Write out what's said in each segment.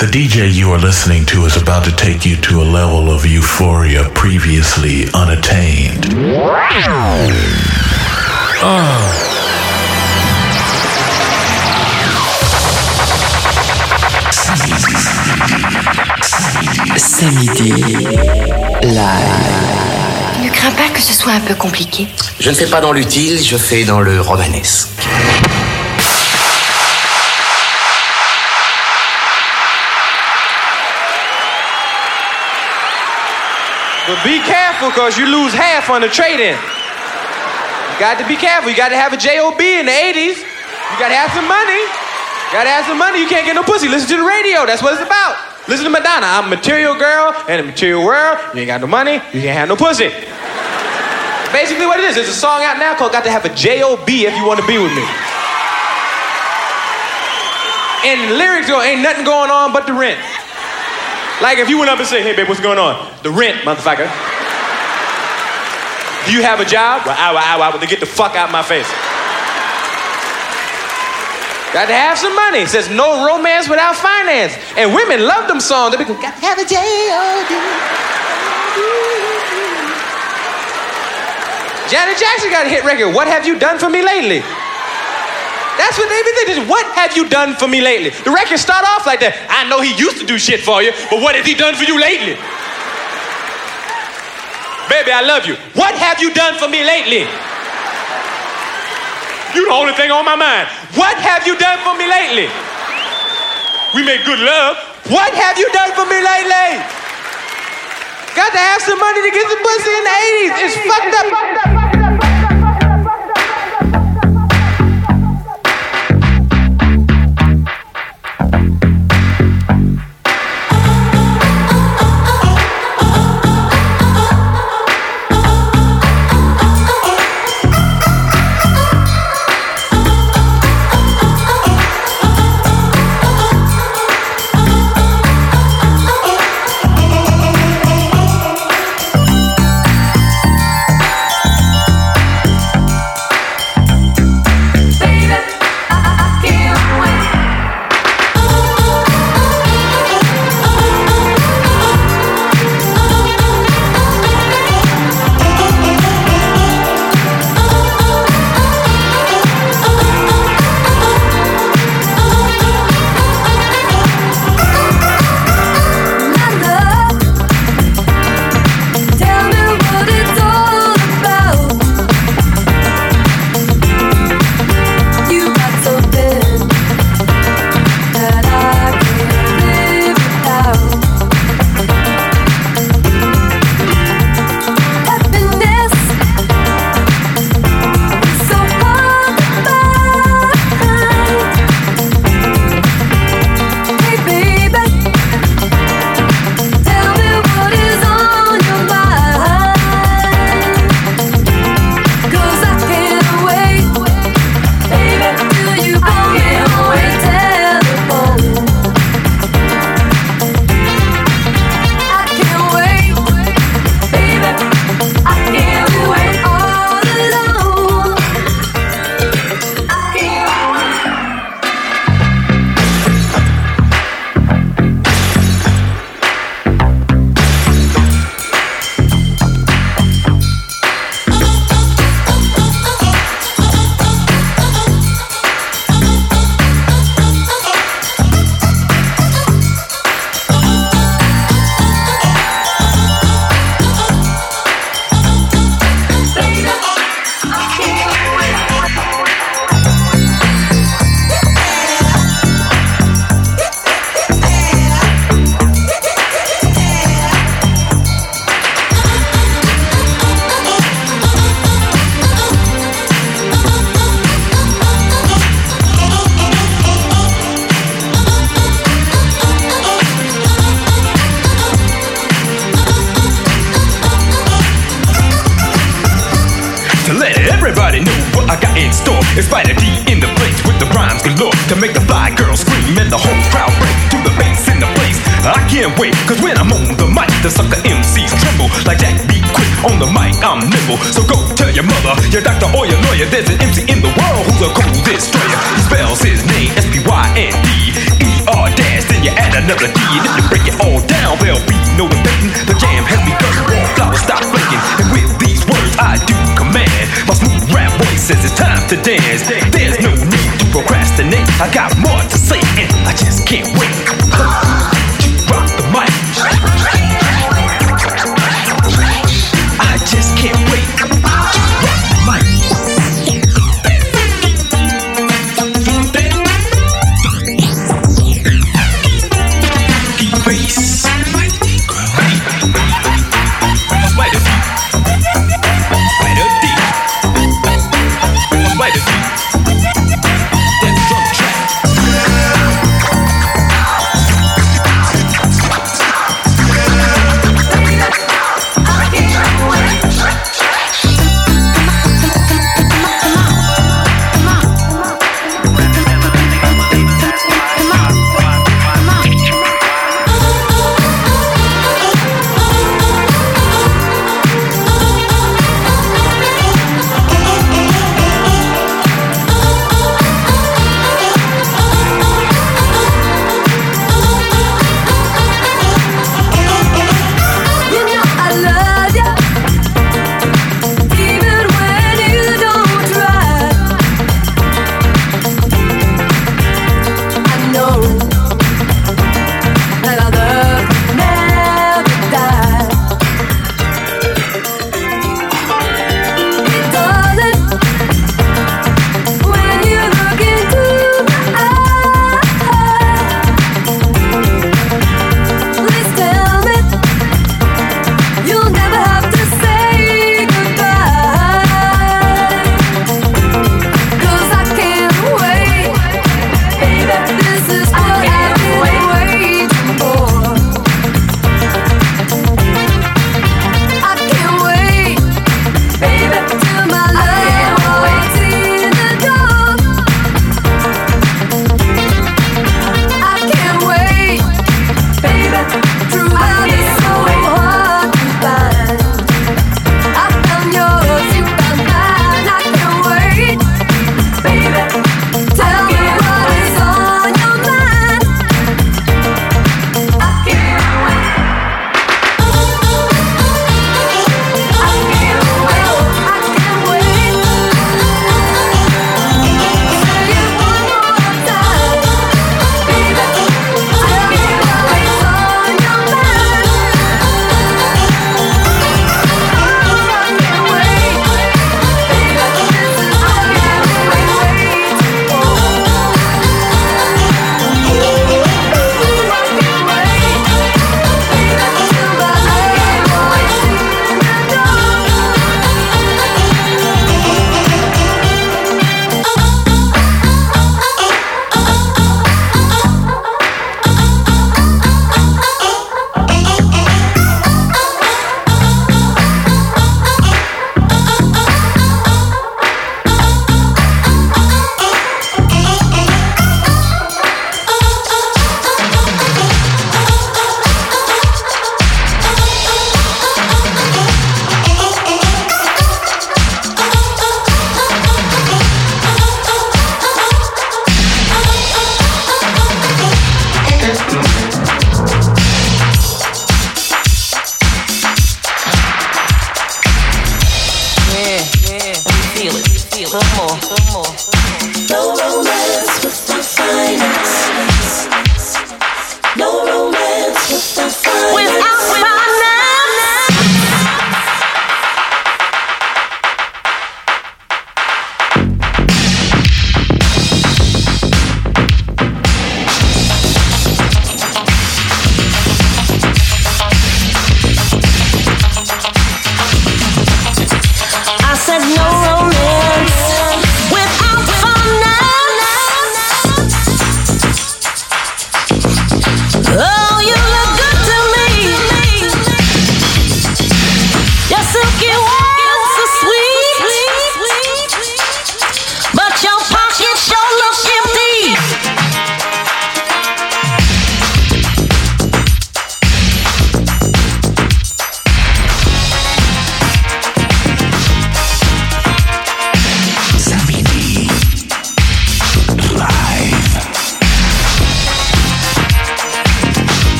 The DJ you are listening to is about to take you to a level of euphoria previously unattained. Oh. Samedi live. Ne crains pas que ce soit un peu compliqué. Je ne fais pas dans l'utile, je fais dans le romanesque. But be careful because you lose half on the trade-in. You got to be careful. You got to have a JOB in the 80s. You got to have some money. You got to have some money. You can't get no pussy. Listen to the radio. That's what it's about. Listen to Madonna. I'm a material girl in a material world. You ain't got no money. You can't have no pussy. Basically what it is. There's a song out now called Got to Have a J-O-B if you want to be with me. And lyrics go, ain't nothing going on but the rent. Like if you went up and said, hey, babe, what's going on? The rent, motherfucker. Do you have a job? Well, ow, ow, ow, ow. Then get the fuck out of my face. Got to have some money. It says no romance without finance. And women love them songs. They be got to have a J-O-D. Janet Jackson got a hit record. What have you done for me lately? That's what they be thinking. What have you done for me lately? The record start off like that. I know he used to do shit for you, but what has he done for you lately? Baby, I love you. What have you done for me lately? You the only thing on my mind. What have you done for me lately? We make good love. What have you done for me lately? Got to have some money to get some pussy in the 80s. It's fucked up.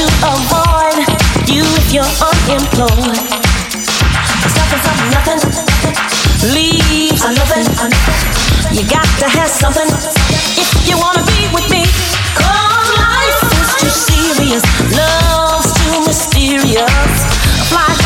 to avoid you if you're unemployed. Something from nothing leaves a nothing. You got to have something if you wanna be with me. Cause life is too serious, love's too mysterious. Fly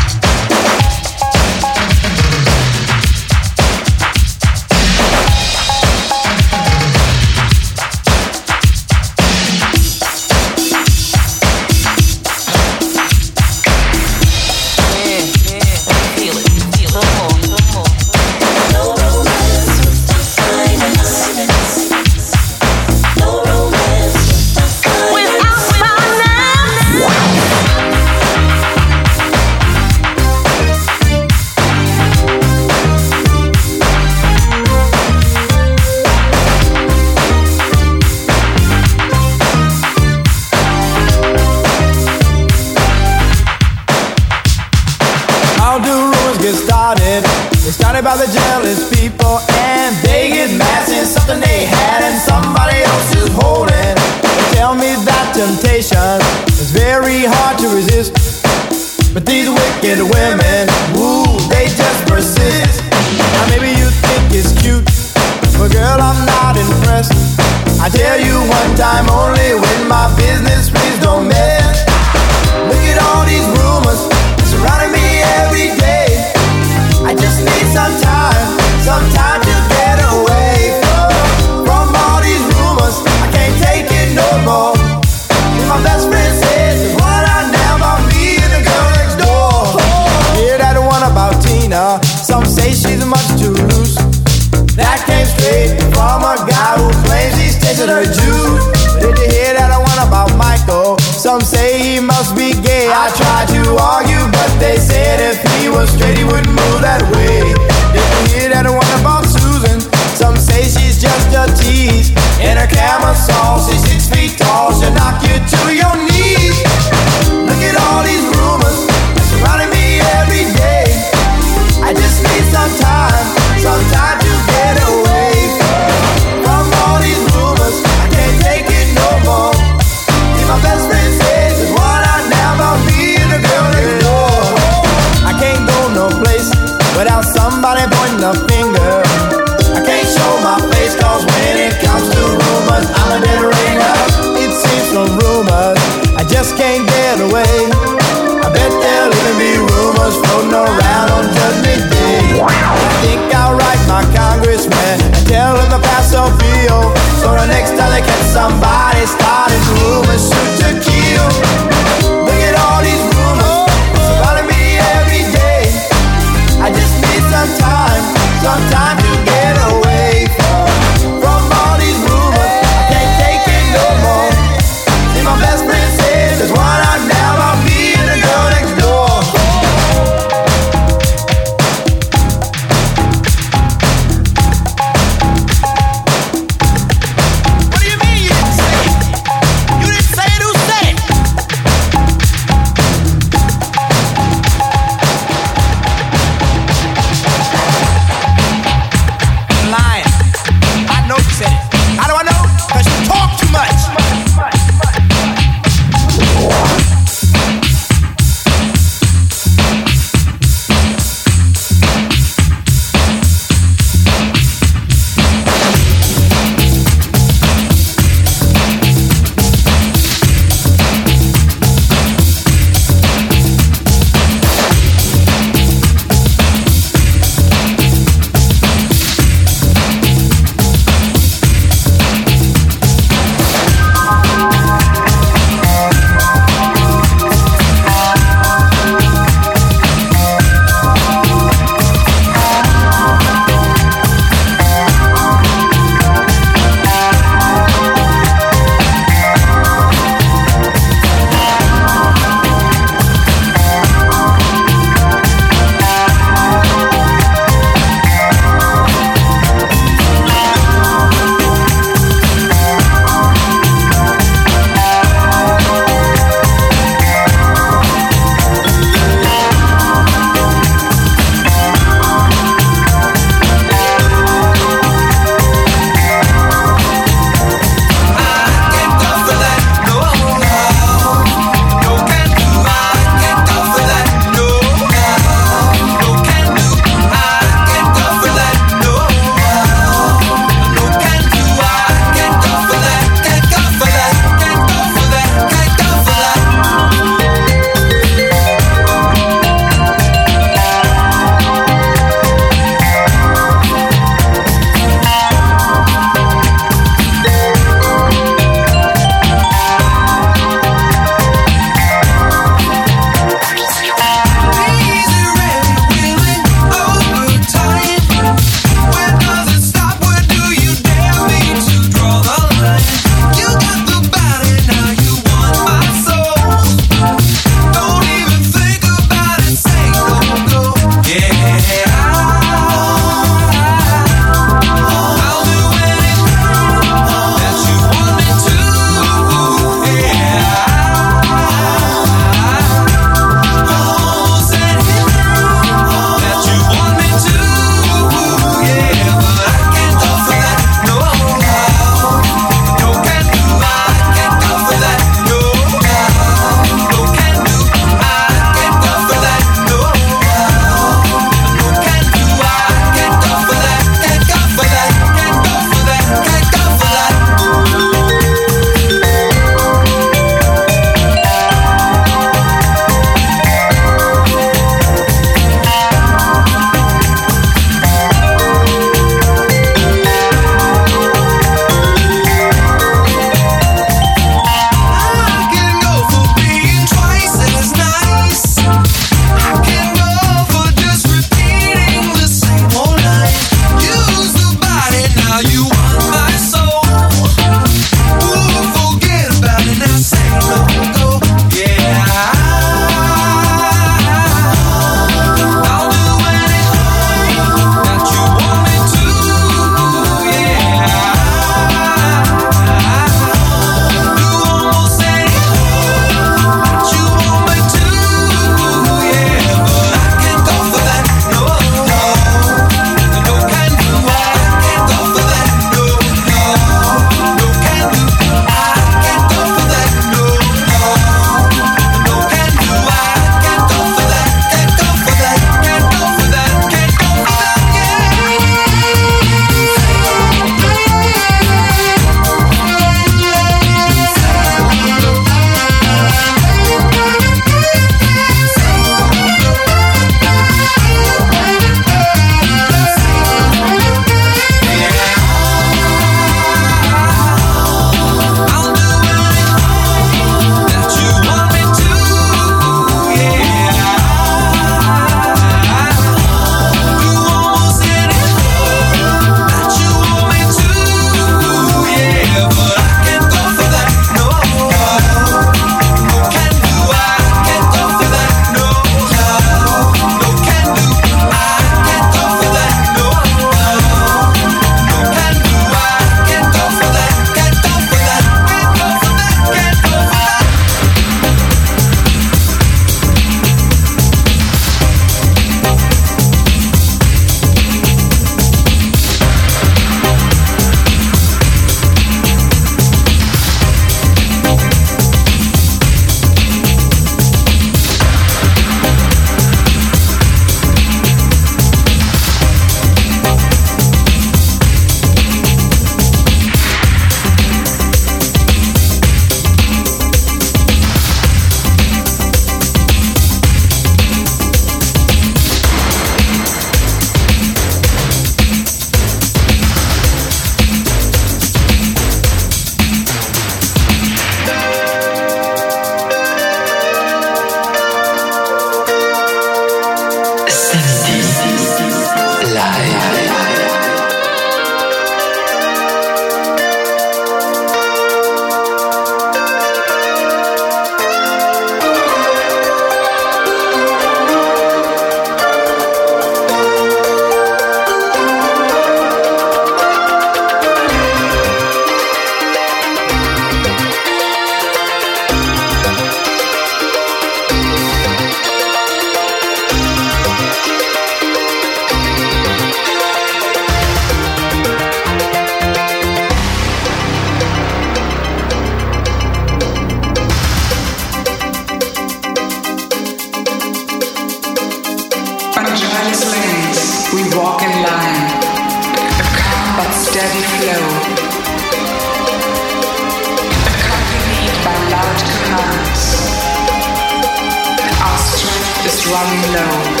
running low.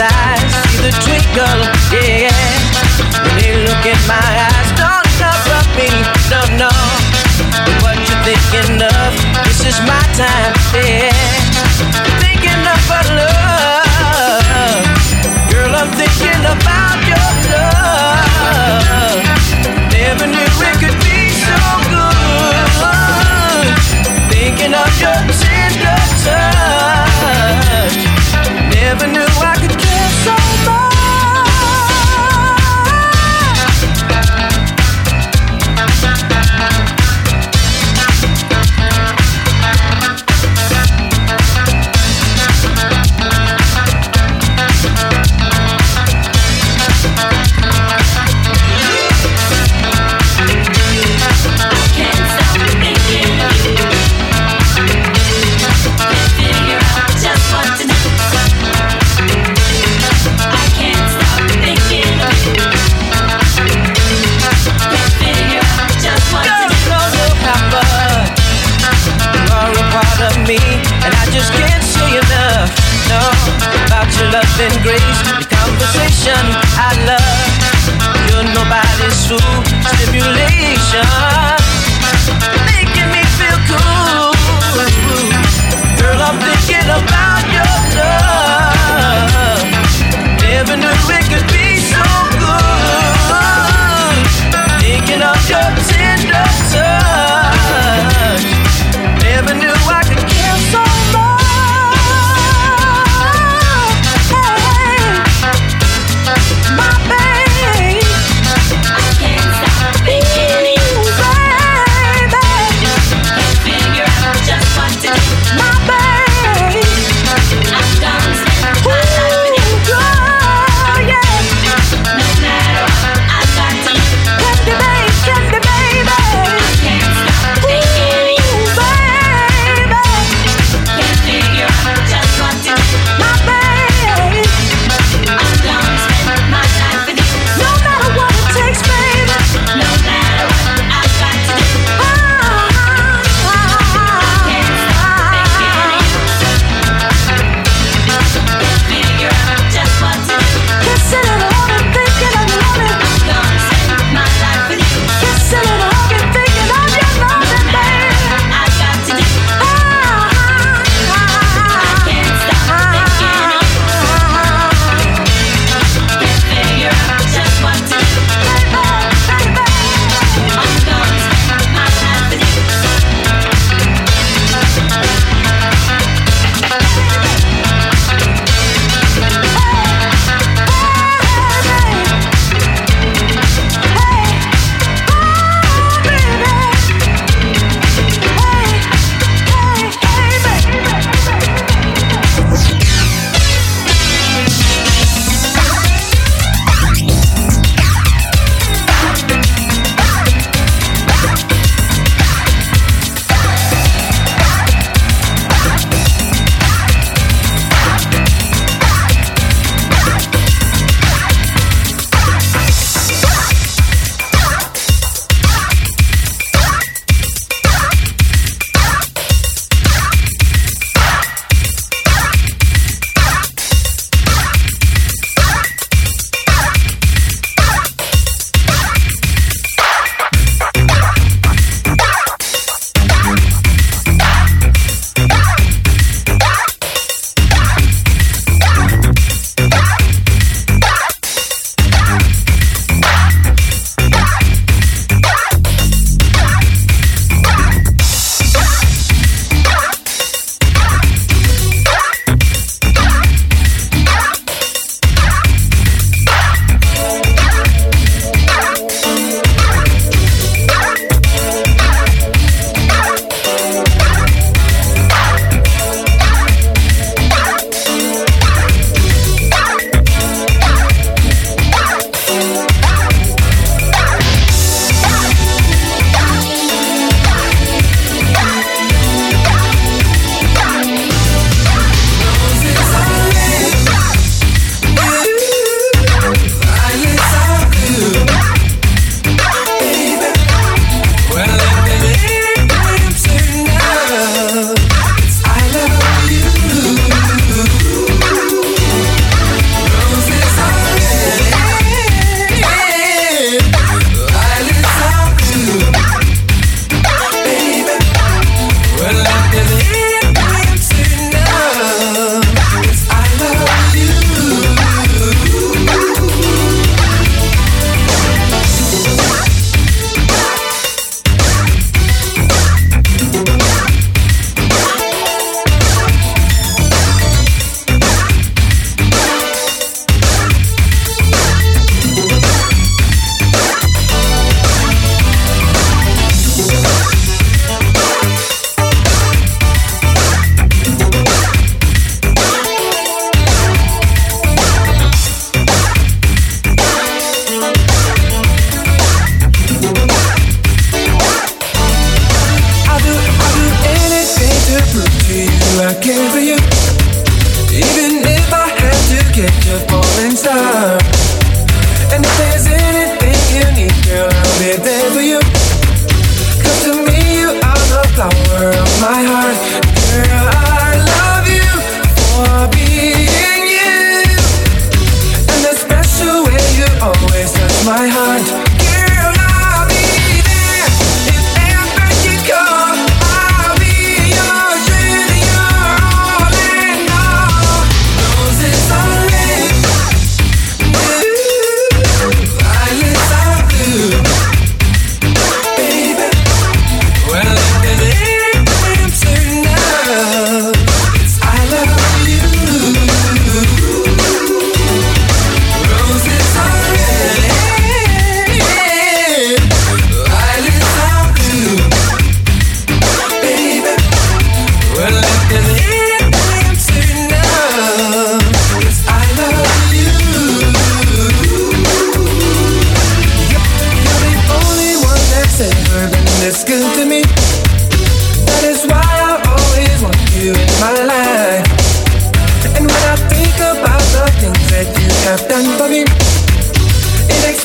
eyes, see the twinkle, yeah. When you look in my eyes, don't cover me, no, no. But what you thinking of? This is my time, yeah. Thinking about love, girl, I'm thinking about your love. Never knew it could be so good. Thinking of your tender touch. Never knew.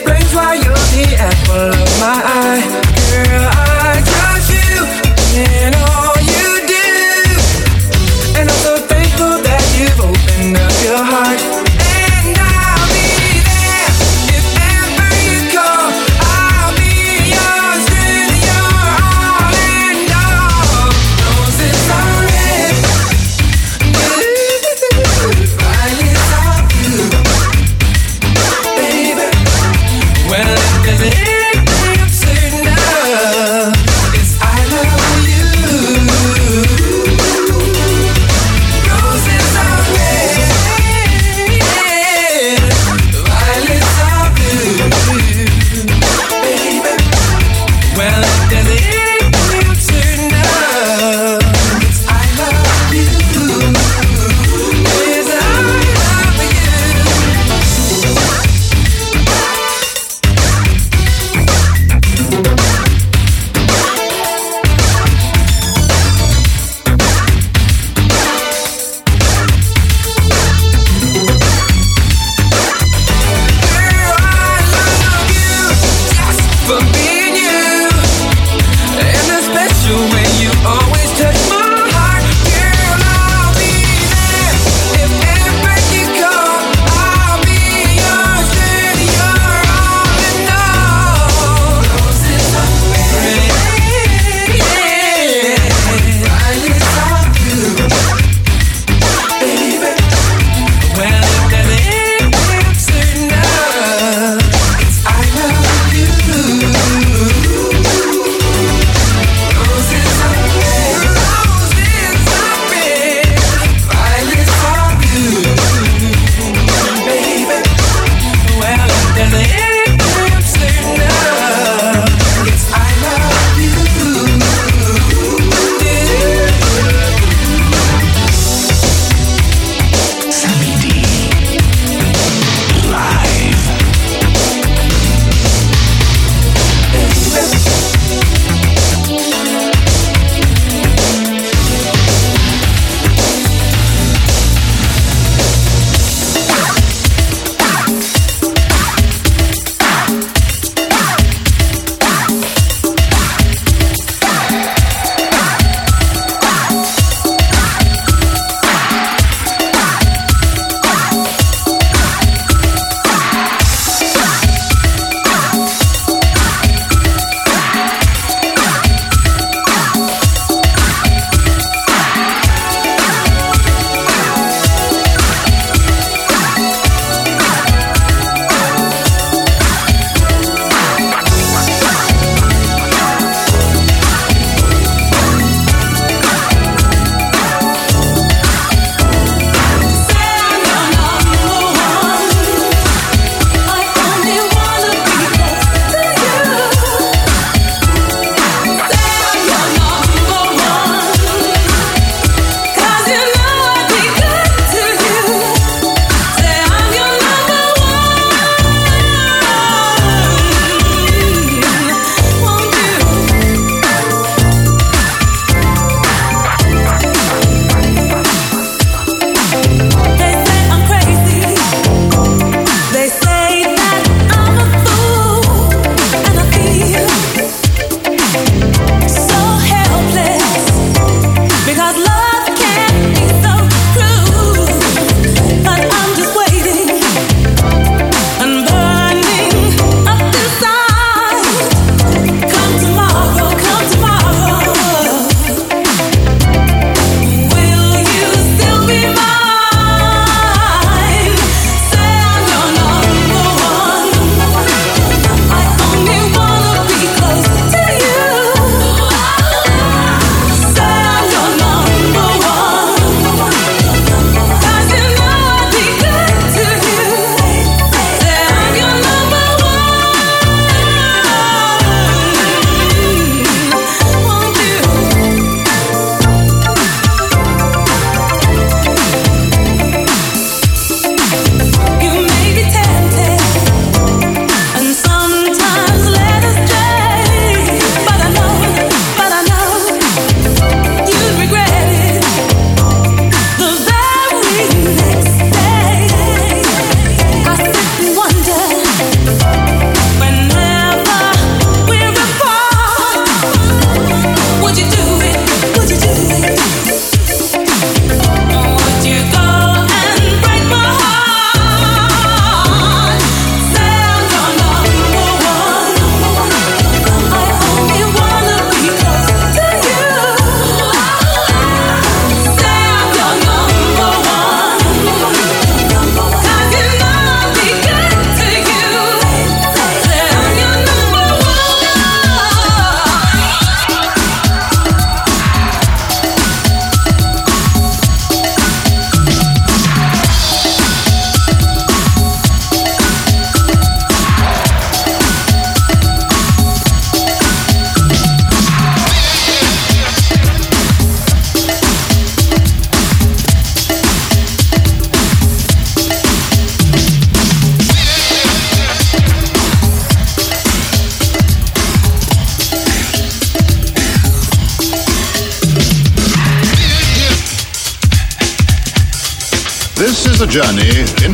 explains why you're the apple of my eye. Girl, I got you in a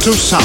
journey into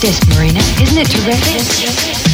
This, Marina? Isn't it terrific?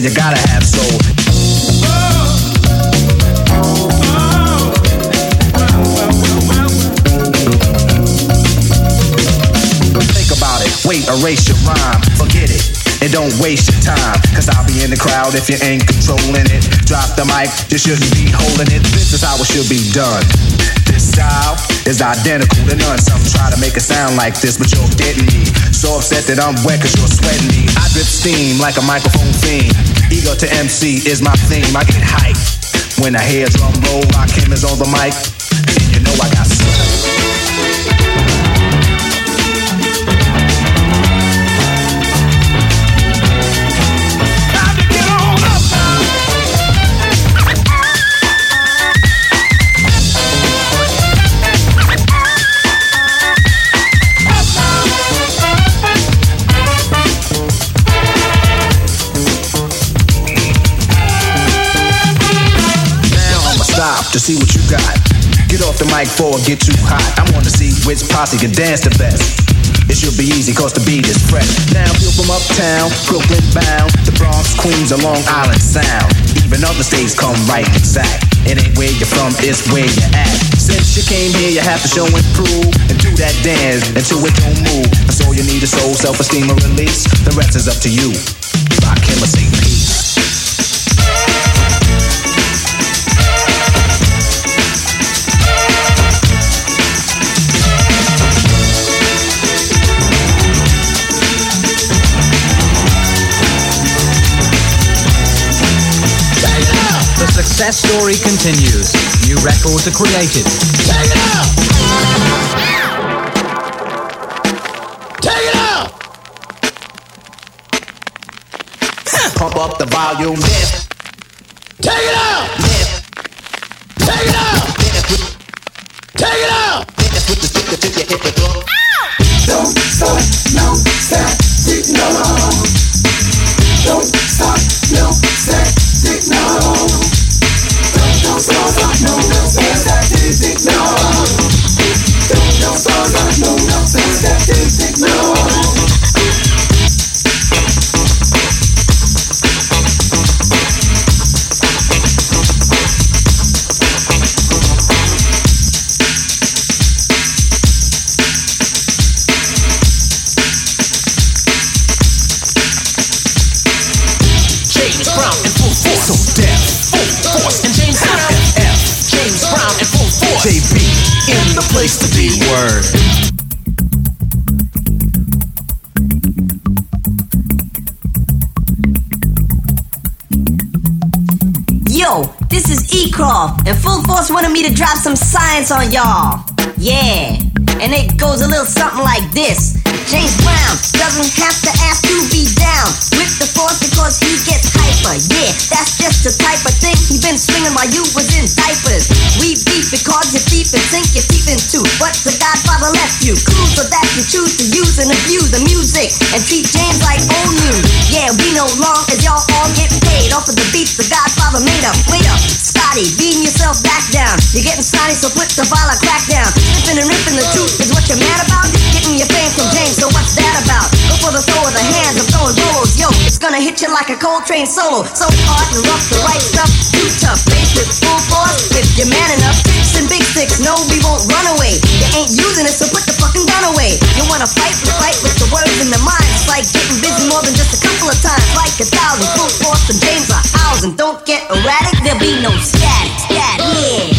Then you gotta have soul. Think about it. Wait, erase your rhyme. Forget it. Don't don't waste your time, cause I'll be in the crowd if you ain't controlling it. Drop the mic, you shouldn't be holding it. This is how it should be done. This style is identical to none. Some try to make it sound like this, but you're getting me. So upset that I'm wet cause you're sweating me. I drip steam like a microphone fiend. Ego to MC is my theme. I get hyped when I hear drum roll. Is on the mic, to see what you got. Get off the mic it get too hot. I wanna see which posse can dance the best. It should be easy cause the beat is fresh. Now people from uptown, Brooklyn bound, the Bronx, Queens, and Long Island Sound. Even other states come right exact. It ain't where you're from, it's where you're at. Since you came here, you have to show and prove and do that dance until it don't move. That's all you need is soul, self-esteem, and release. The rest is up to you. Rock him or say success story continues. New records are created. Take it out! Take it out! Pump up the volume. Science on y'all. Yeah, and it goes a little something like this. James Brown doesn't have to ask to be down with the force because he gets hyper. Yeah, that's just the type of thing he been swinging while you was in diapers. We beef because you're deep and sink your teeth into what the Godfather left you. Cool so that you choose to use and abuse the music and treat James like old news. Yeah, we know long as y'all all get paid off of the beats the Godfather made up. Wait up, Scotty, back down. You're getting snotty, so put the violin crack down. Slipping and ripping the truth is what you're mad about. Getting your fame from James, so what's that about? Go for the throw of the hands, I'm throwing bolos. Yo, it's gonna hit you like a Coltrane solo. So hard and rough, the right stuff, too tough. Bass with full force, if you're man enough. Sticks and big sticks, no, we won't run away. You ain't using it, so put the fucking gun away. You wanna fight, we fight with the words in the mind. It's like getting busy more than just a couple of times. Like a thousand, full force, and James are ours. And don't get erratic, there'll be no static. Static, yeah.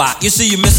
lot. You see, you miss.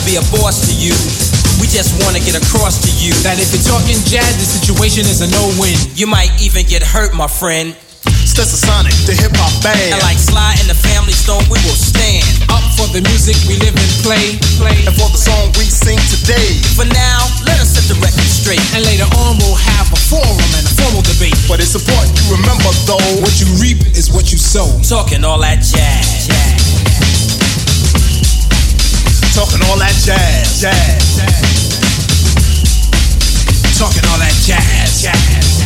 To be a boss to you. We just wanna get across to you that if you're talking jazz, the situation is a no-win. You might even get hurt, my friend. Stetsasonic, the hip hop band. And like Sly and the Family Stone, we will stand up for the music we live and play, play, and for the song we sing today. For now, let us set the record straight, and later on we'll have a forum and a formal debate. But it's important you remember though, what you reap is what you sow. Talking all that jazz. jazz. Talking all that jazz, jazz, jazz. Talking all that jazz, jazz.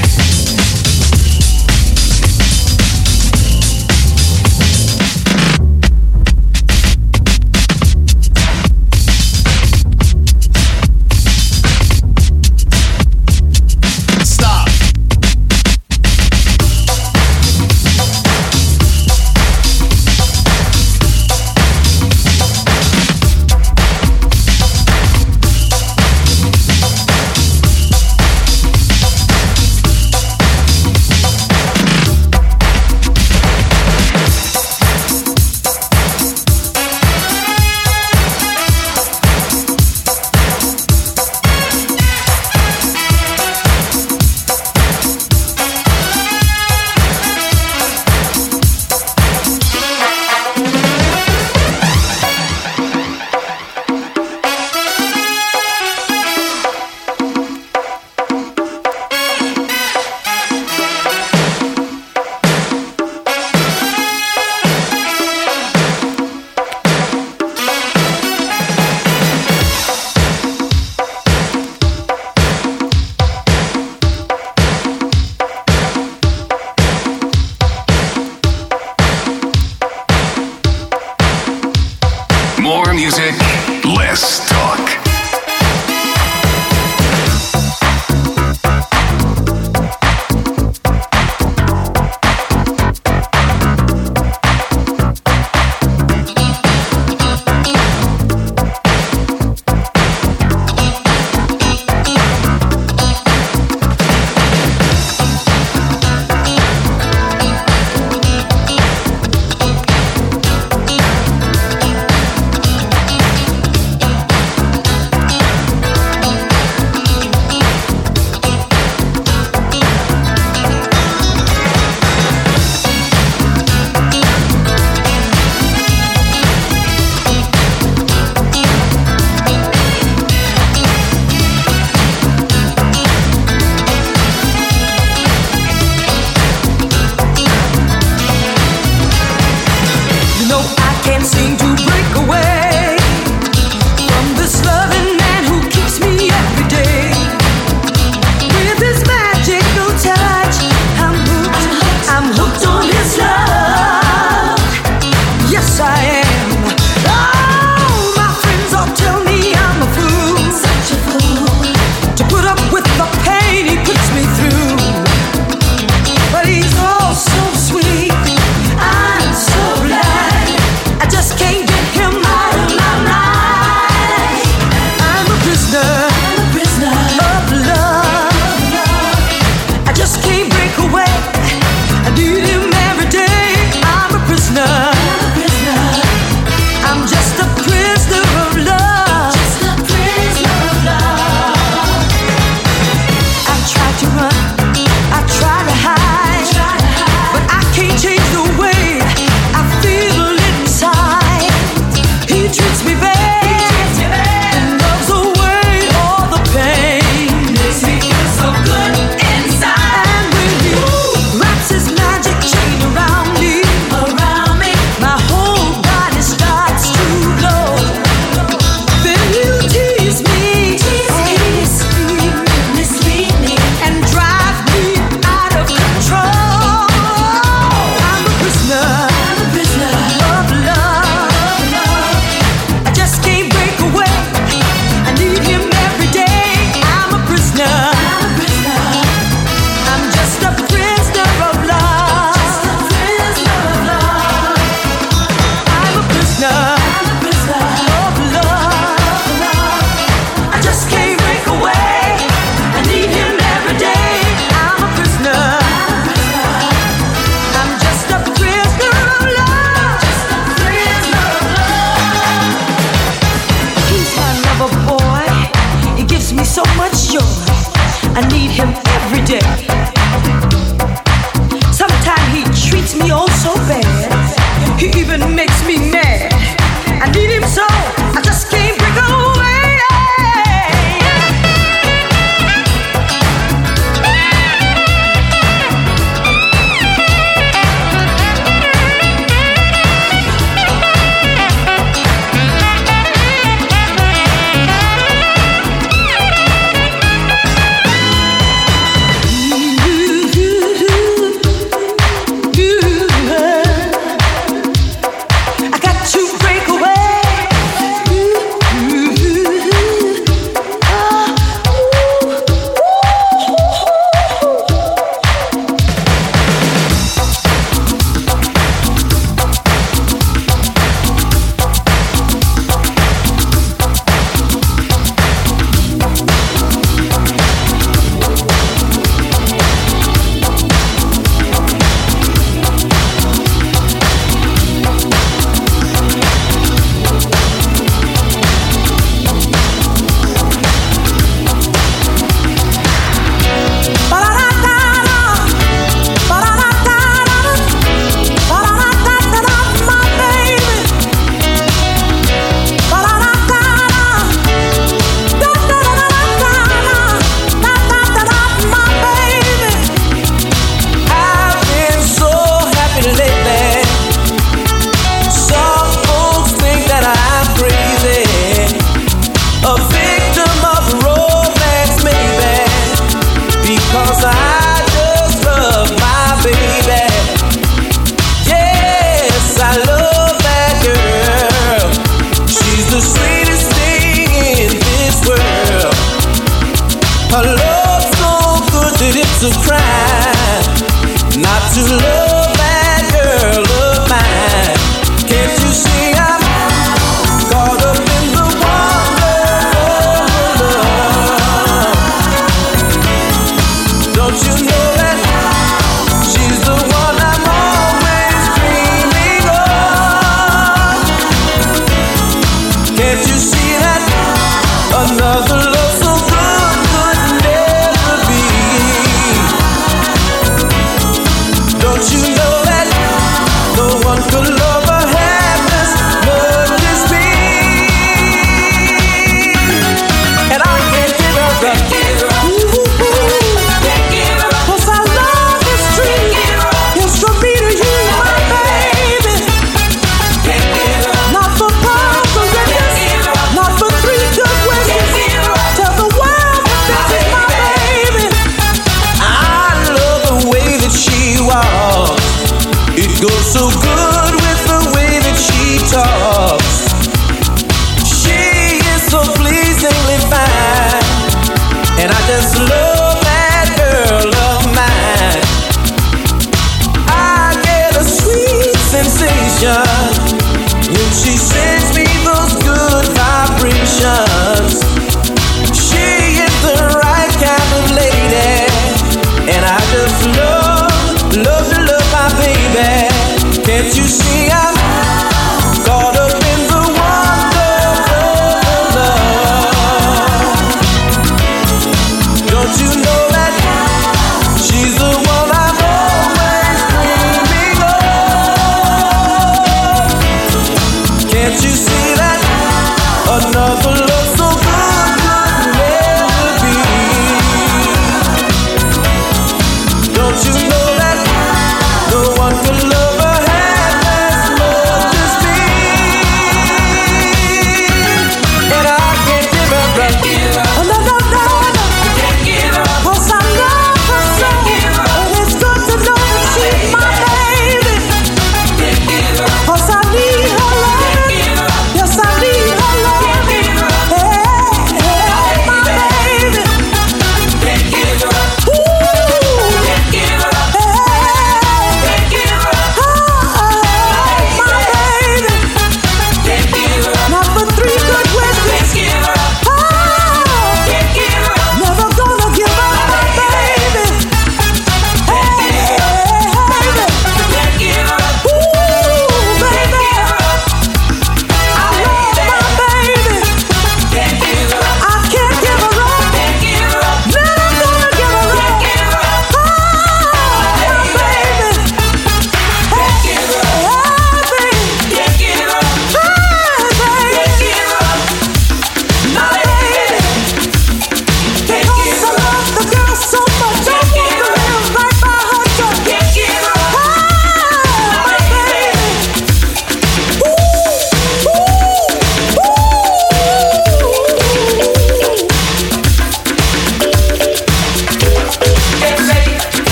to love.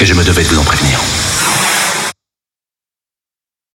Et je me devais de.